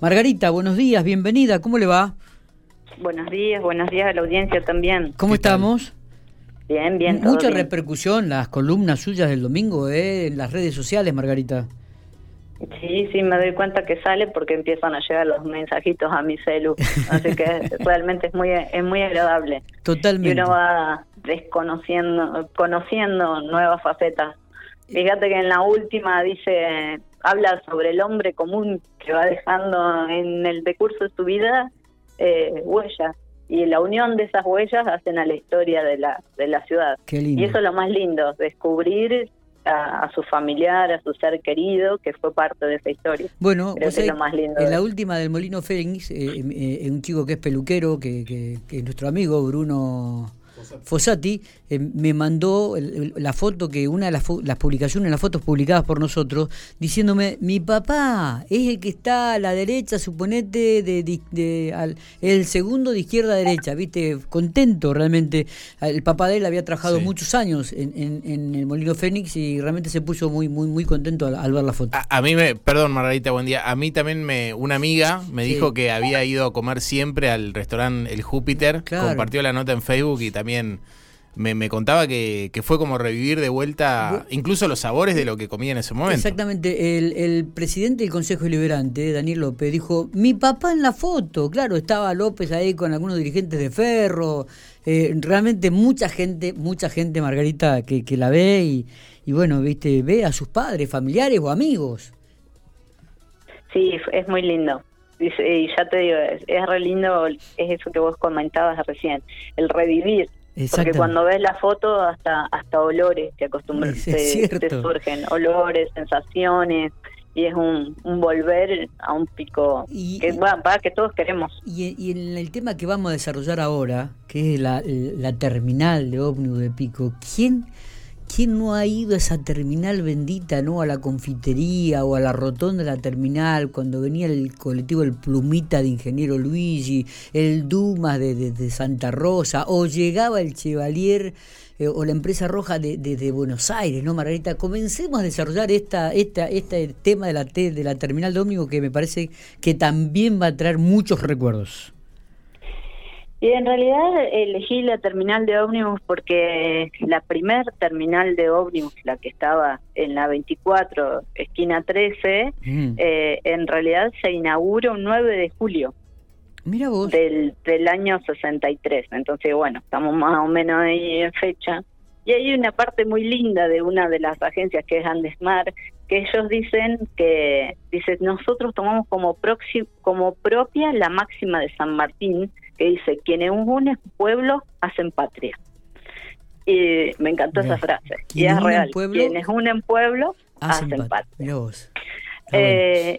Margarita, buenos días, bienvenida, ¿cómo le va? Buenos días, buenos días a la audiencia también. ¿Cómo estamos? Bien, bien. todo Mucha bien. repercusión las columnas suyas del domingo eh, en las redes sociales, Margarita. Sí, sí, me doy cuenta que sale porque empiezan a llegar los mensajitos a mi celu. Así que realmente es muy, es muy agradable. Y Totalmente. uno va desconociendo, conociendo nuevas facetas. Fíjate que en la última dice, habla sobre el hombre común que va dejando en el decurso de su vida eh, huellas. Y la unión de esas huellas hacen a la historia de la, de la ciudad. Qué lindo. Y eso es lo más lindo, descubrir a, a su familiar, a su ser querido, que fue parte de esa historia. Bueno, Creo que es lo más lindo en de- la última del Molino Fénix, eh, eh, eh, un chico que es peluquero, que, que- que es nuestro amigo Bruno Fossati, eh, me mandó el- el- la foto que una de las, las publicaciones, las fotos publicadas por nosotros, diciéndome, mi papá es el que está a la derecha, suponete, de, al- el segundo de izquierda a derecha, viste, contento realmente. El papá de él había trabajado Sí. muchos años en, en- en el Molino Fénix y realmente se puso muy, muy, muy contento al, al ver la foto. A, a mí me, perdón Margarita, buen día. A mí también me, una amiga me Sí. dijo que había ido a comer siempre al restaurante El Júpiter, Claro. compartió la nota en Facebook y también me, me contaba que, que fue como revivir de vuelta incluso los sabores de lo que comía en ese momento. Exactamente, el, el presidente del Consejo Deliberante, Daniel López, dijo, mi papá en la foto, claro, estaba López ahí con algunos dirigentes de Ferro, eh, realmente mucha gente, mucha gente, Margarita, que, que la ve y, y bueno, viste, ve a sus padres, familiares o amigos. Sí, es muy lindo. Y ya te digo, es, es re lindo, es eso que vos comentabas recién, el revivir. Porque cuando ves la foto, hasta hasta olores te es te, surgen, olores, sensaciones, y es un, un volver a un pico Y- que, va, que todos queremos. Y, y en el tema que vamos a desarrollar ahora, que es la, la terminal de ómnibus de Pico, ¿quién, ¿quién no ha ido a esa terminal bendita, no a la confitería o a la rotonda de la terminal, cuando venía el colectivo El Plumita de Ingeniero Luigi, el Dumas de, Santa Rosa, o llegaba el Chevalier eh, o la empresa roja de, de- Buenos Aires, ¿no, Margarita? Comencemos a desarrollar esta, esta, este tema de la, de la terminal de ómnibus que me parece que también va a traer muchos recuerdos. Y en realidad elegí la terminal de ómnibus porque la primer terminal de ómnibus, la que estaba en la 24, esquina 13, Mm. eh, en realidad se inaugura un 9 de julio Mira vos. del, del año 63. Entonces, bueno, estamos más o menos ahí en fecha. Y hay una parte muy linda de una de las agencias que es Andesmar, que ellos dicen que, dice, nosotros tomamos como, proxi- como propia la máxima de San Martín, que dice, quienes unen pueblos hacen patria. Y me encantó esa frase. Y es real, pueblo, quienes unen pueblos Hacen hacen, pat- patria. Vos. Eh,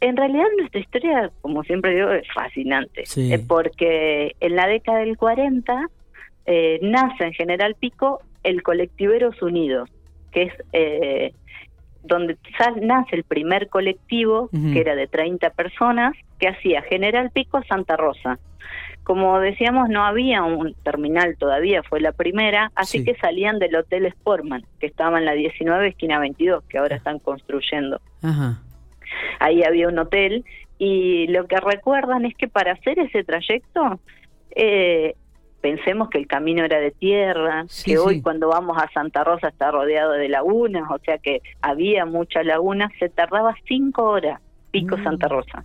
en realidad nuestra historia, como siempre digo, es fascinante, Sí. eh, porque en la década del 40 eh, nace en General Pico el Colectiveros Unidos, que es eh, donde sal- nace el primer colectivo, que era de 30 personas, que hacía General Pico a Santa Rosa. Como decíamos, no había un terminal todavía, fue la primera, así Sí. que salían del Hotel Sportman, que estaba en la 19, esquina 22, que ahora están construyendo Ajá. ahí había un hotel y lo que recuerdan es que para hacer ese trayecto eh, pensemos que el camino era de tierra, Sí, que sí. hoy cuando vamos a Santa Rosa está rodeado de lagunas, o sea que había muchas lagunas, se tardaba cinco horas pico Mm. Santa Rosa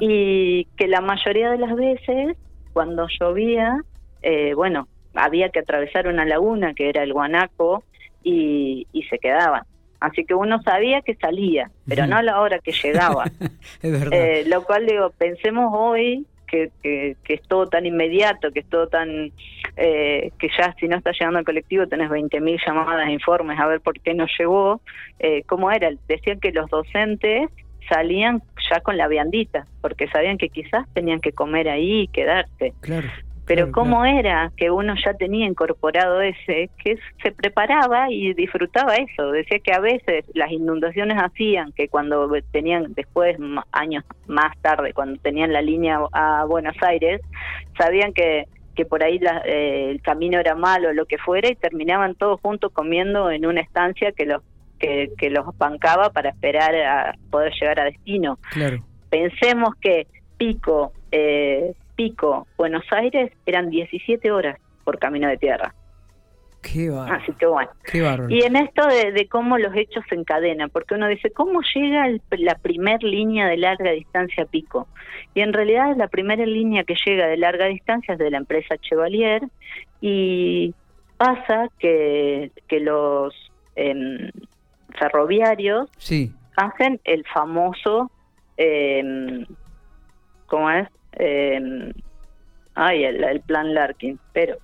y que la mayoría de las veces cuando llovía, eh, bueno, había que atravesar una laguna que era el Guanaco y, y se quedaban. Así que uno sabía que salía, pero no a la hora que llegaba. es verdad. Eh, lo cual digo, pensemos hoy que, que, que es todo tan inmediato, que es todo tan... eh, que ya si no está llegando el colectivo tenés 20.000 llamadas, informes a ver por qué no llegó. Eh, ¿Cómo era? Decían que los docentes salían ya con la viandita, porque sabían que quizás tenían que comer ahí y quedarse. claro. Pero claro, cómo claro. era que uno ya tenía incorporado ese, que se preparaba y disfrutaba eso. Decía que a veces las inundaciones hacían que cuando tenían después, años más tarde, cuando tenían la línea a Buenos Aires, sabían que que por ahí la- eh, el camino era malo o lo que fuera y terminaban todos juntos comiendo en una estancia que los que, que los bancaba para esperar a poder llegar a destino. Claro. pensemos que Pico, eh, Pico, Buenos Aires eran 17 horas por camino de tierra. Qué bárbaro. Así que bueno. Qué bárbaro. Y en esto de, de cómo los hechos se encadenan, porque uno dice, ¿cómo llega el- la primer línea de larga distancia a Pico? Y en realidad la primera línea que llega de larga distancia es de la empresa Chevalier y pasa que, que los em, ferroviarios Sí. hacen el famoso, em, ¿cómo es? Em, ay, el, el plan Larkin, pero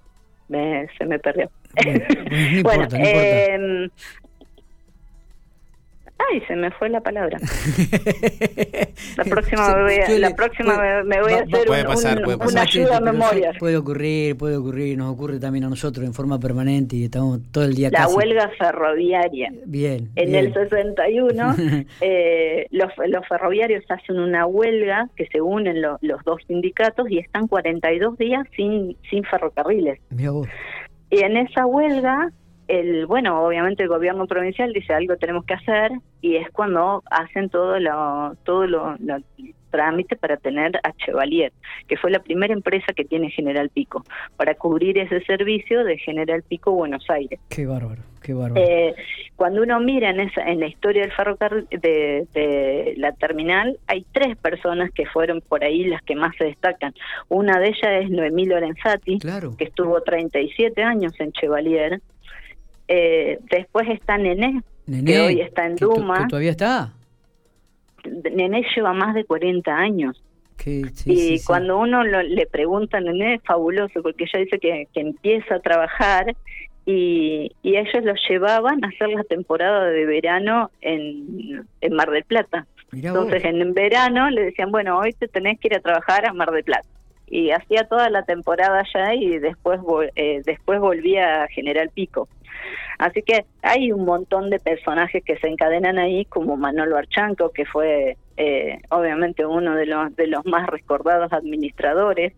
me, se me perdió. Bueno, no importa, no importa. em, ay, se me fue la palabra. La próxima Se- me voy a, suele- la próxima puede- me, voy a hacer Puede un- pasar, una ayuda a memoria. Puede ocurrir, puede ocurrir, nos ocurre también a nosotros en forma permanente y estamos todo el día La casi. huelga ferroviaria. Bien. En bien. el 61, eh, los, los ferroviarios hacen una huelga que se unen lo- los dos sindicatos y están 42 días sin, sin ferrocarriles. Y en esa huelga, el bueno, obviamente el gobierno provincial dice algo tenemos que hacer y es cuando hacen todo lo todo lo, lo- trámite para tener a Chevalier, que fue la primera empresa que tiene General Pico, para cubrir ese servicio de General Pico Buenos Aires. Qué bárbaro, qué bárbaro. Eh, cuando uno mira en, esa, en la historia del ferrocarril de, de la terminal, hay tres personas que fueron por ahí las que más se destacan. Una de ellas es Noemí Lorenzati, claro. que estuvo 37 años en Chevalier. Eh, después está Nené, Nené, que hoy está en que Duma. que todavía está. Nené lleva más de 40 años. Sí, y sí, cuando uno lo- le pregunta a Nené es fabuloso, porque ella dice que, que empieza a trabajar y, y ellos los llevaban a hacer la temporada de verano en, en Mar del Plata. Mirá vos. Entonces en verano le decían, bueno, hoy te tenés que ir a trabajar a Mar del Plata. Y hacía toda la temporada allá y después, eh, después volvía a General Pico. Así que hay un montón de personajes que se encadenan ahí, como Manolo Archanco, que fue eh, obviamente uno de los, de los más recordados administradores.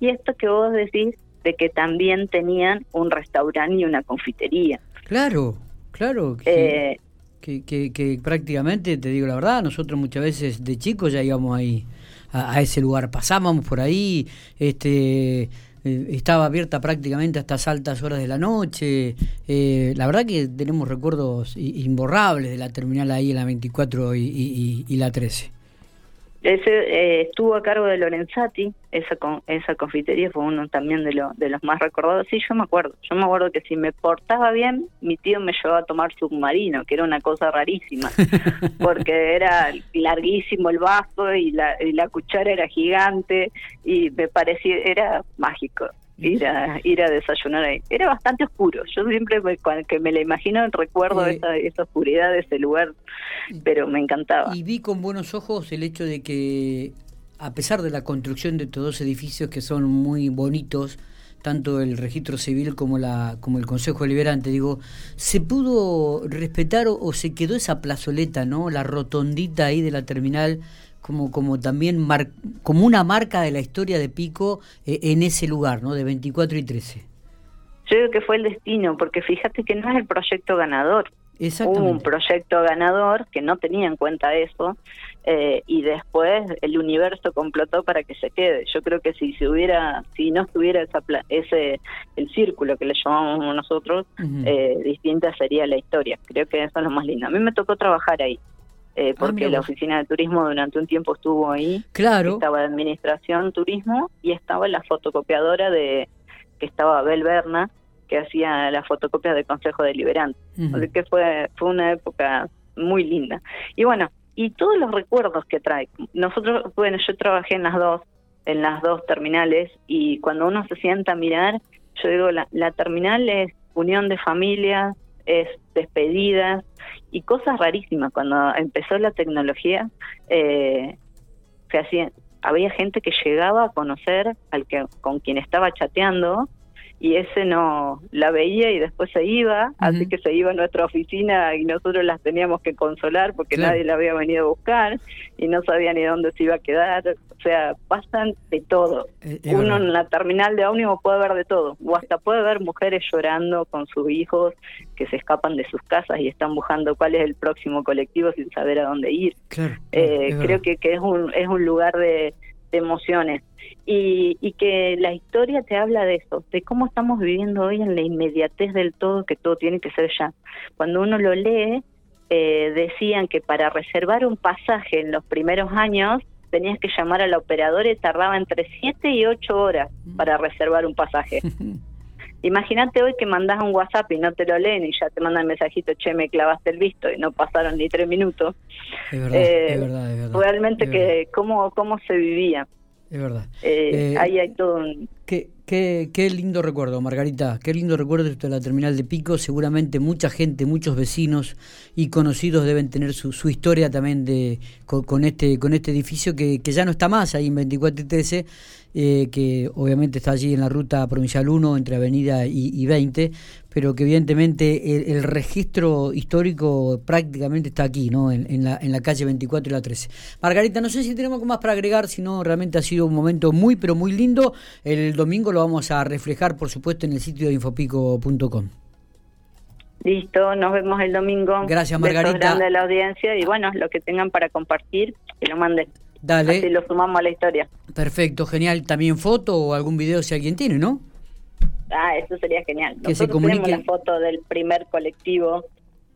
Y esto que vos decís de que también tenían un restaurante y una confitería. Claro, claro. Que, Eh, que, que, que prácticamente, te digo la verdad, nosotros muchas veces de chicos ya íbamos ahí, a, a ese lugar. Pasábamos por ahí, este eh, estaba abierta prácticamente hasta altas horas de la noche. Eh, la verdad que tenemos recuerdos imborrables de la terminal ahí en la 24 y, y, y- y la 13. Ese eh, estuvo a cargo de Lorenzati, esa con, esa confitería fue uno también de, lo, de los más recordados. Sí, yo me acuerdo. Yo me acuerdo que si me portaba bien, mi tío me llevaba a tomar submarino, que era una cosa rarísima, porque era larguísimo el vaso y la, y la cuchara era gigante y me parecía, era mágico ir a, ir a desayunar ahí. Era bastante oscuro. Yo siempre me- cuando que me la imagino recuerdo Eh, esa, esa oscuridad de ese lugar, pero me encantaba. Y vi con buenos ojos el hecho de que, a pesar de la construcción de estos dos edificios que son muy bonitos, tanto el registro civil como la como el Consejo Deliberante, digo, se pudo respetar o, o se quedó esa plazoleta, ¿no? La rotondita ahí de la terminal como como también mar- como una marca de la historia de Pico eh, en ese lugar, ¿no? De 24 y 13. Yo creo que fue el destino, porque fíjate que no es el proyecto ganador. Hubo un proyecto ganador que no tenía en cuenta eso eh, y después el universo complotó para que se quede. Yo creo que si se hubiera, si no estuviera esa pla- ese el círculo que le llamamos nosotros, eh, distinta sería la historia. Creo que eso es lo más lindo. A mí me tocó trabajar ahí. Eh, Ah, porque la oficina de turismo durante un tiempo estuvo ahí. Claro. estaba de administración turismo y estaba la fotocopiadora de que estaba Abel Berna que hacía las fotocopias del Consejo Deliberante. Así que fue fue una época muy linda. Y bueno y todos los recuerdos que trae. Nosotros bueno yo trabajé en las dos en las dos terminales y cuando uno se sienta a mirar yo digo la, la terminal es unión de familias es despedidas y cosas rarísimas. Cuando empezó la tecnología eh, se hacía había gente que llegaba a conocer al que con quien estaba chateando y ese no la veía y después se iba, así que se iba a nuestra oficina y nosotros las teníamos que consolar porque nadie la había venido a buscar y no sabía ni dónde se iba a quedar. O sea, pasan de todo. Eh, Uno en la terminal de ómnibus puede ver de todo, o hasta puede ver mujeres llorando con sus hijos que se escapan de sus casas y están buscando cuál es el próximo colectivo sin saber a dónde ir. Eh, creo que, que es, un, es un lugar de emociones y, y, que la historia te habla de eso, de cómo estamos viviendo hoy en la inmediatez del todo, que todo tiene que ser ya. Cuando uno lo lee, eh, decían que para reservar un pasaje en los primeros años tenías que llamar a la operadora y tardaba entre 7 y 8 horas para reservar un pasaje. Imagínate hoy que mandas un WhatsApp y no te lo leen y ya te mandan el mensajito, che, me clavaste el visto y no pasaron ni tres minutos. Es verdad, es eh, verdad, es verdad. Realmente que cómo, cómo se vivía. Es verdad. Eh, eh, ahí hay todo un... Qué, qué, qué, lindo recuerdo, Margarita. Qué lindo recuerdo de la terminal de Pico. Seguramente mucha gente, muchos vecinos y conocidos deben tener su, su historia también de con, este con este edificio que, que, ya no está más ahí en 24 y 13 eh, que obviamente está allí en la ruta provincial 1 entre Avenida y, 20, pero que evidentemente el, registro histórico prácticamente está aquí, ¿no? En, la, en la calle 24 y la 13. Margarita, no sé si tenemos algo más para agregar, si no, realmente ha sido un momento muy, pero muy lindo. El domingo lo vamos a reflejar, por supuesto, en el sitio de infopico.com. Listo, nos vemos el domingo. Gracias, Margarita. grande la audiencia y bueno, lo que tengan para compartir, que lo manden. Dale. Así lo sumamos a la historia. Perfecto, genial. También foto o algún video si alguien tiene, ¿no? Ah, eso sería genial. Que Nosotros se tenemos la foto del primer colectivo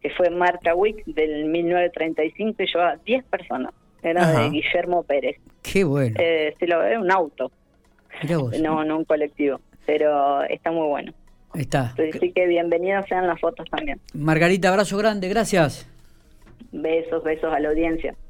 que fue Marca Week del 1935 y llevaba 10 personas. Era de Guillermo Pérez. Qué bueno. Eh, se lo ve un auto. No, no un colectivo. Pero está muy bueno. Está. Así que bienvenidos sean las fotos también. Margarita, abrazo grande, gracias. Besos, besos a la audiencia.